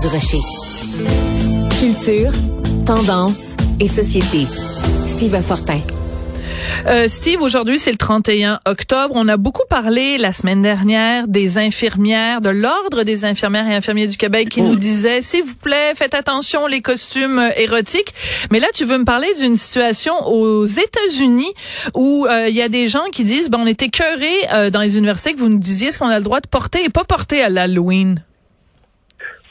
Durocher. Culture, tendance et société. Steve Fortin. Euh, Steve, aujourd'hui, c'est le 31 octobre. On a beaucoup parlé la semaine dernière des infirmières, de l'Ordre des infirmières et infirmiers du Québec qui nous disait, s'il vous plaît, faites attention les costumes euh, érotiques. Mais là, tu veux me parler d'une situation aux États-Unis où euh, il y a des gens qui disent, ben, on était écœurés dans les universités que vous nous disiez ce qu'on a le droit de porter et pas porter à l'Halloween.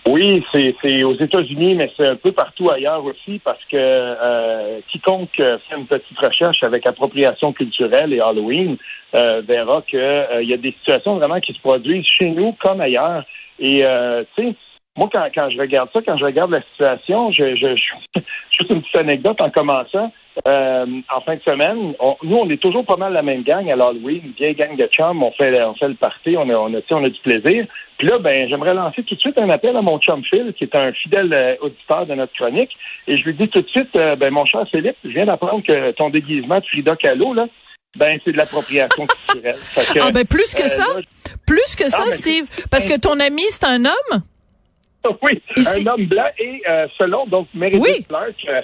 Oui, c'est aux États-Unis, mais c'est un peu partout ailleurs aussi, parce que euh, quiconque fait une petite recherche avec appropriation culturelle et Halloween euh, verra qu'il euh, y a des situations vraiment qui se produisent chez nous comme ailleurs. Et tu sais, moi quand, quand je regarde ça, quand je regarde la situation, je, je, je juste une petite anecdote en commençant. Euh, en fin de semaine, nous, on est toujours pas mal la même gang à l'Halloween, une vieille gang de chums, on fait, on fait le party, on a, on a, on a du plaisir. Puis là, ben, j'aimerais lancer tout de suite un appel à mon chum Phil, qui est un fidèle euh, auditeur de notre chronique, et je lui dis tout de suite, euh, ben, mon cher Philippe, je viens d'apprendre que ton déguisement de Frida Kahlo, là, ben, c'est de l'appropriation culturelle. ah, ben, plus que ça? plus que ça, Steve? Parce que ton ami, c'est un homme? oui, un homme blanc et selon donc Meredith oui. Clark, euh,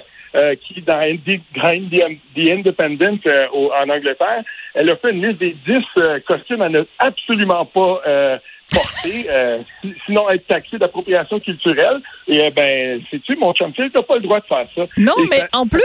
qui, dans The, Independent euh, en Angleterre, elle a fait une liste des 10 euh, costumes à ne absolument pas porter, sinon être taxé d'appropriation culturelle. Et ben, sais-tu, mon chum, tu n'as pas le droit de faire ça. Non, mais en plus...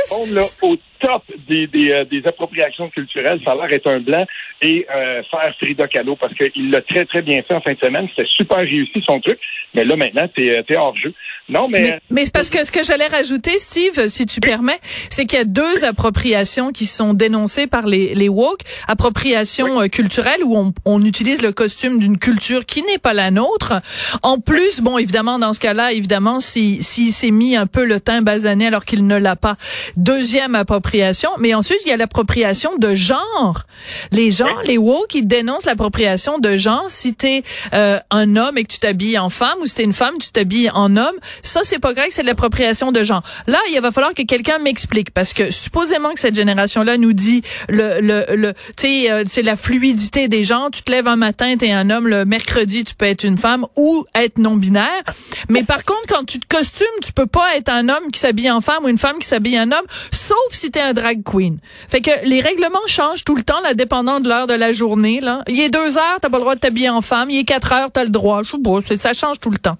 au top des, des, des, appropriations culturelles, ça a l'air être un blanc, et faire Frida Kahlo, parce qu'il l'a très, très bien fait en fin de semaine. C'était super réussi, son truc. Mais là, maintenant, t'es es hors jeu. Non, mais... Mais, c'est parce que ce que j'allais rajouter, Steve, si tu permets, c'est qu'il y a deux appropriations qui sont dénoncées par les, les woke. Appropriation euh, culturelle, où on, on, utilise le costume d'une culture qui n'est pas la nôtre. En plus, bon, évidemment, dans ce cas-là, évidemment, s'il si, s'est mis un peu le teint basané alors qu'il ne l'a pas. Deuxième appropriation. Mais ensuite, il y a l'appropriation de genre. Les gens, les woke, qui dénoncent l'appropriation de genre. Si t'es euh, un homme et que tu t'habilles en femme, ou si t'es une femme, tu t'habilles en homme, ça, c'est pas grave, c'est de l'appropriation de genre. Là, il va falloir que quelqu'un m'explique parce que supposément que cette génération-là nous dit le le le tu sais euh, c'est la fluidité des gens, tu te lèves un matin, tu es un homme, le mercredi tu peux être une femme ou être non binaire. Mais par contre quand tu te costumes, tu peux pas être un homme qui s'habille en femme ou une femme qui s'habille en homme, sauf si tu es un drag queen. Fait que les règlements changent tout le temps, là, dépendant de l'heure de la journée là. Il est deux heures, t'as pas le droit de t'habiller en femme, il est quatre heures, t'as le droit. Je sais pas, ça change tout le temps.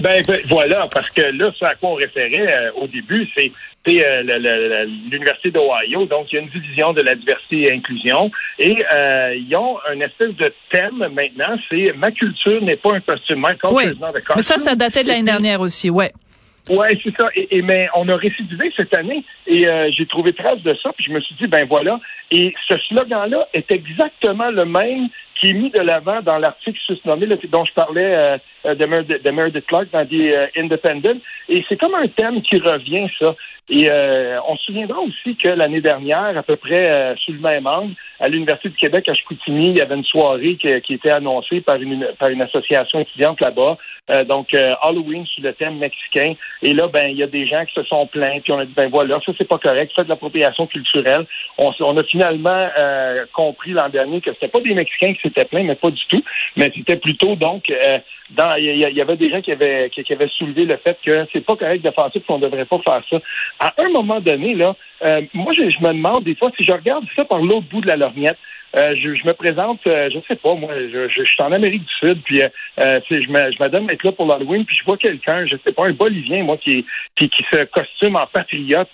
Ben, ben, voilà, parce que là, ce à quoi on référait euh, au début, c'est l'Université d'Ohio. Donc, il y a une division de la diversité et inclusion. Et euh, ils ont un espèce de thème maintenant, c'est Ma culture n'est pas un costume. Oui. Mais ça, ça datait de l'année dernière aussi, ouais. Oui, c'est ça. Et, mais on a récidivé cette année et j'ai trouvé trace de ça. Puis je me suis dit, ben voilà. Et ce slogan-là est exactement le même qui est mis de l'avant dans l'article susnommé dont je parlais euh, euh, de, Meredith, Clark dans The euh, Independent. Et c'est comme un thème qui revient, ça. Et on se souviendra aussi que l'année dernière, à peu près sous le même angle, à l'Université du Québec à Chicoutimi, il y avait une soirée qui, qui était annoncée par une, par une association étudiante là-bas. donc Halloween sous le thème mexicain. Et là, ben, il y a des gens qui se sont plaints, puis on a dit ben voilà, ça c'est pas correct, c'est de l'appropriation culturelle. On, on, a finalement compris l'an dernier que c'était pas des Mexicains qui c'était plein, mais pas du tout. Mais c'était plutôt donc euh, dans il y, avait des gens qui avaient qui, avaient soulevé le fait que c'est pas correct de faire ça, qu'on devrait pas faire ça. À un moment donné, là, euh, moi je, me demande des fois si je regarde ça par l'autre bout de la lorgnette. Euh, je, me présente, je sais pas, moi, je, suis en Amérique du Sud, puis je, me, je me donne être là pour l'Halloween, puis je vois quelqu'un, je sais pas, un Bolivien, moi, qui, qui, qui se costume en patriote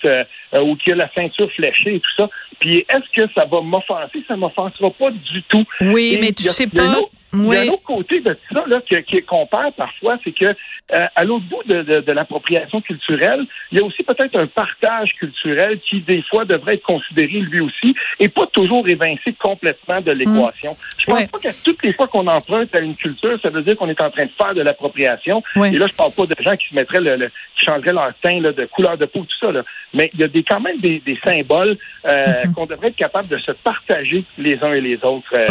ou qui a la ceinture fléchée et tout ça. Puis est-ce que ça va m'offenser? Ça m'offensera pas du tout. Oui, mais tu sais pas. Il y a un autre côté de ça là, qu'on perd parfois, c'est que euh, à l'autre bout de, de, de l'appropriation culturelle, il y a aussi peut-être un partage culturel qui, des fois, devrait être considéré lui aussi et pas toujours évincé complètement de l'équation. Mm. Je pense pas qu'à toutes les fois qu'on emprunte à une culture, ça veut dire qu'on est en train de faire de l'appropriation. Et là, je parle pas de gens qui se mettraient le, qui changeraient leur teint là, de couleur de peau, tout ça. Là. Mais il y a des, quand même des, des symboles euh, mm-hmm. qu'on devrait être capable de se partager les uns et les autres. Euh,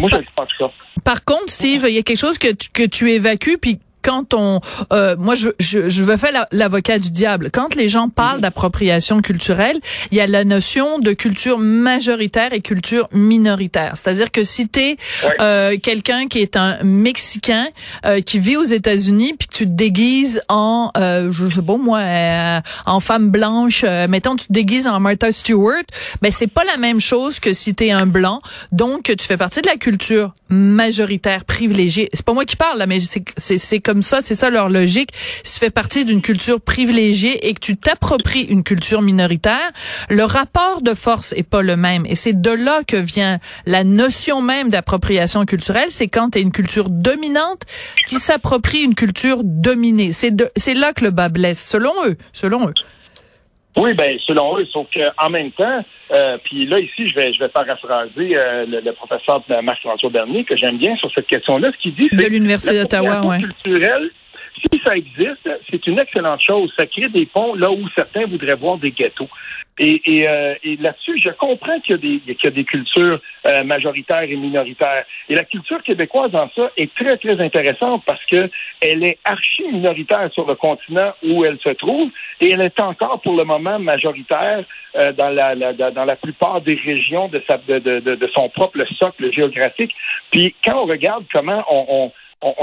moi, je pense ça. Par contre, Steve, il y a quelque chose que tu, que tu évacues, puis quand on, euh, moi je, je, je veux faire l'avocat du diable. Quand les gens parlent mhm. d'appropriation culturelle, il y a la notion de culture majoritaire et culture minoritaire. C'est-à-dire que si t'es euh, quelqu'un qui est un Mexicain euh, qui vit aux États-Unis, puis que tu te déguises en, euh, je sais pas moi, euh, en femme blanche, euh, mettons tu te déguises en Martha Stewart, ben c'est pas la même chose que si t'es un blanc. Donc tu fais partie de la culture majoritaire privilégiée. C'est pas moi qui parle là, mais c'est comme ça, c'est ça leur logique. Si tu fais partie d'une culture privilégiée et que tu t'appropries une culture minoritaire, le rapport de force est pas le même. Et c'est de là que vient la notion même d'appropriation culturelle. C'est quand tu une culture dominante qui s'approprie une culture dominée. C'est c'est là que le bas blesse, selon eux, selon eux. Oui, ben selon eux, sauf qu'en même temps, euh, puis là ici, je vais je vais paraphraser euh, le, le, professeur Marc-François Bernier que j'aime bien sur cette question-là. Ce qu'il dit, c'est de l'université d'Ottawa, ouais. culturelle si ça existe, c'est une excellente chose. Ça crée des ponts là où certains voudraient voir des ghettos. Et, euh, là-dessus, je comprends qu'il y, a des cultures euh, majoritaires et minoritaires. Et la culture québécoise en ça est très, très intéressante parce que elle est archi minoritaire sur le continent où elle se trouve et elle est encore pour le moment majoritaire euh, dans, la, dans la plupart des régions de, sa, de, de, de, son propre socle géographique. Puis quand on regarde comment on on,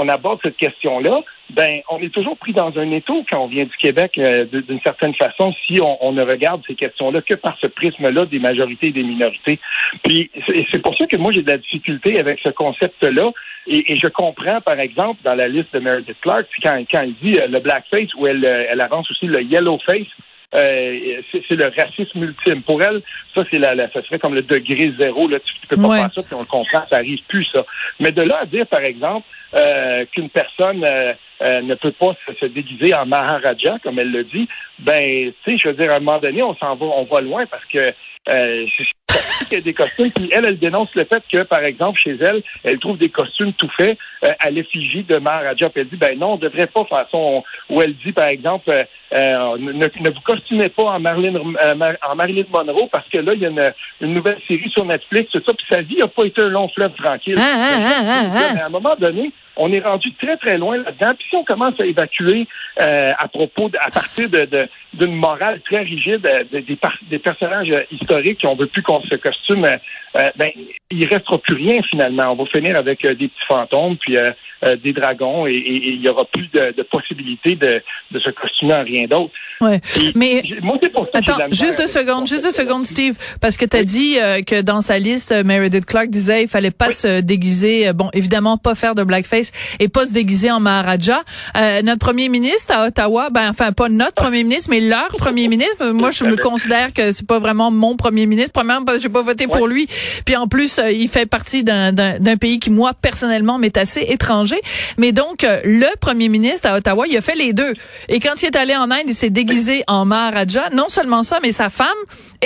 aborde cette question-là, ben on est toujours pris dans un étau quand on vient du Québec euh, d'une certaine façon si on, ne regarde ces questions-là que par ce prisme-là des majorités et des minorités. Puis c'est pour ça que moi j'ai de la difficulté avec ce concept-là et, je comprends par exemple dans la liste de Meredith Clark quand, quand elle dit euh, le blackface ou elle, euh, elle avance aussi le yellow face euh, c'est le racisme ultime. Pour elle, ça, c'est la, ça serait comme le degré zéro. Là, tu, peux pas faire ça, puis on le comprend, ça arrive plus, ça. Mais de là à dire, par exemple, euh, qu'une personne euh, ne peut pas se, déguiser en Maharaja, comme elle le dit, ben, tu sais, je veux dire, à un moment donné, on s'en va, on va loin parce que euh, il y a des costumes. Puis elle, elle dénonce le fait que, par exemple, chez elle, elle trouve des costumes tout faits euh, à l'effigie de Maharaja. Puis elle dit, ben non, on devrait pas faire ça. Ou elle dit, par exemple, euh, euh, ne, vous costumez pas en Marilyn, en Marilyn Monroe parce que là, il y a une, nouvelle série sur Netflix, tout ça. Puis sa vie n'a pas été un long fleuve tranquille. Ah, ah, ah, mais à un moment donné, on est rendu très, très loin là-dedans. Puis si on commence à évacuer à propos, à partir de, d'une morale très rigide des, des, personnages historiques qui on veut plus qu'on se costume, ben, il restera plus rien finalement. On va finir avec des petits fantômes, puis euh, des dragons et, il y aura plus de, de possibilités de, de se costumer en rien d'autre. Ouais. mais moi, pour ça, attends, juste deux secondes, juste deux secondes, Steve, parce que tu as dit euh, que dans sa liste, Meredith Clark disait il fallait pas se déguiser, euh, bon, évidemment pas faire de blackface et pas se déguiser en Maharaja. notre premier ministre à Ottawa, ben enfin pas notre premier ministre, mais leur premier ministre. Moi, je me considère que c'est pas vraiment mon premier ministre. Premièrement, j'ai pas voté pour lui, puis en plus, il fait partie d'un pays qui moi personnellement m'est assez étranger mais donc, euh, le premier ministre à Ottawa, il a fait les deux. Et quand il est allé en Inde, il s'est déguisé en Maharaja. Non seulement ça, mais sa femme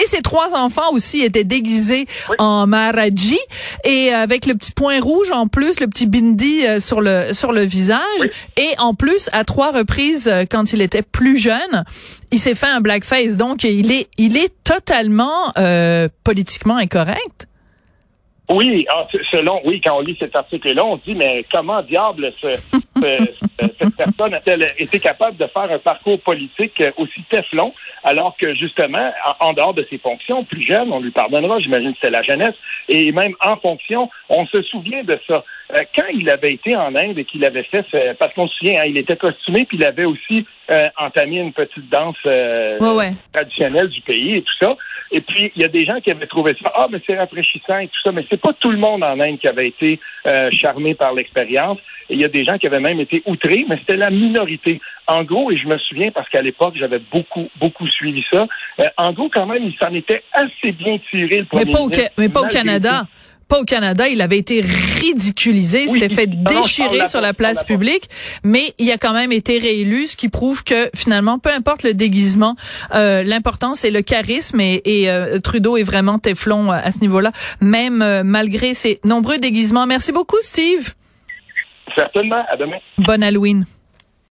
et ses trois enfants aussi étaient déguisés en Maharaji. Et avec le petit point rouge en plus, le petit bindi euh, sur le, sur le visage. Et en plus, à trois reprises, euh, quand il était plus jeune, il s'est fait un blackface. Donc, il est, il est totalement politiquement incorrect? Oui, ah, selon, oui, quand on lit cet article-là, on se dit, mais comment diable cette personne a-t-elle été capable de faire un parcours politique aussi teflon, alors que justement, en, dehors de ses fonctions, plus jeune, on lui pardonnera, j'imagine que c'est la jeunesse, et même en fonction, on se souvient de ça. Euh, quand il avait été en Inde et qu'il avait fait, parce qu'on se souvient, hein, il était costumé, puis il avait aussi euh, entamé une petite danse euh, traditionnelle du pays et tout ça. Et puis, il y a des gens qui avaient trouvé ça, ah, mais c'est rafraîchissant et tout ça, mais c'est pas tout le monde en Inde qui avait été charmé par l'expérience. Et il y a des gens qui avaient même été outrés, mais c'était la minorité. En gros, et je me souviens parce qu'à l'époque, j'avais beaucoup, beaucoup suivi ça, en gros, quand même, il s'en était assez bien tiré le premier Mais pas au, mais pas au Canada pas au Canada, il avait été ridiculisé, s'était fait déchirer sur la place publique, mais il a quand même été réélu, ce qui prouve que finalement, peu importe le déguisement, euh, l'important c'est le charisme et, euh, Trudeau est vraiment téflon à ce niveau-là, même euh, malgré ses nombreux déguisements. Merci beaucoup, Steve. Certainement. À demain. Bonne Halloween.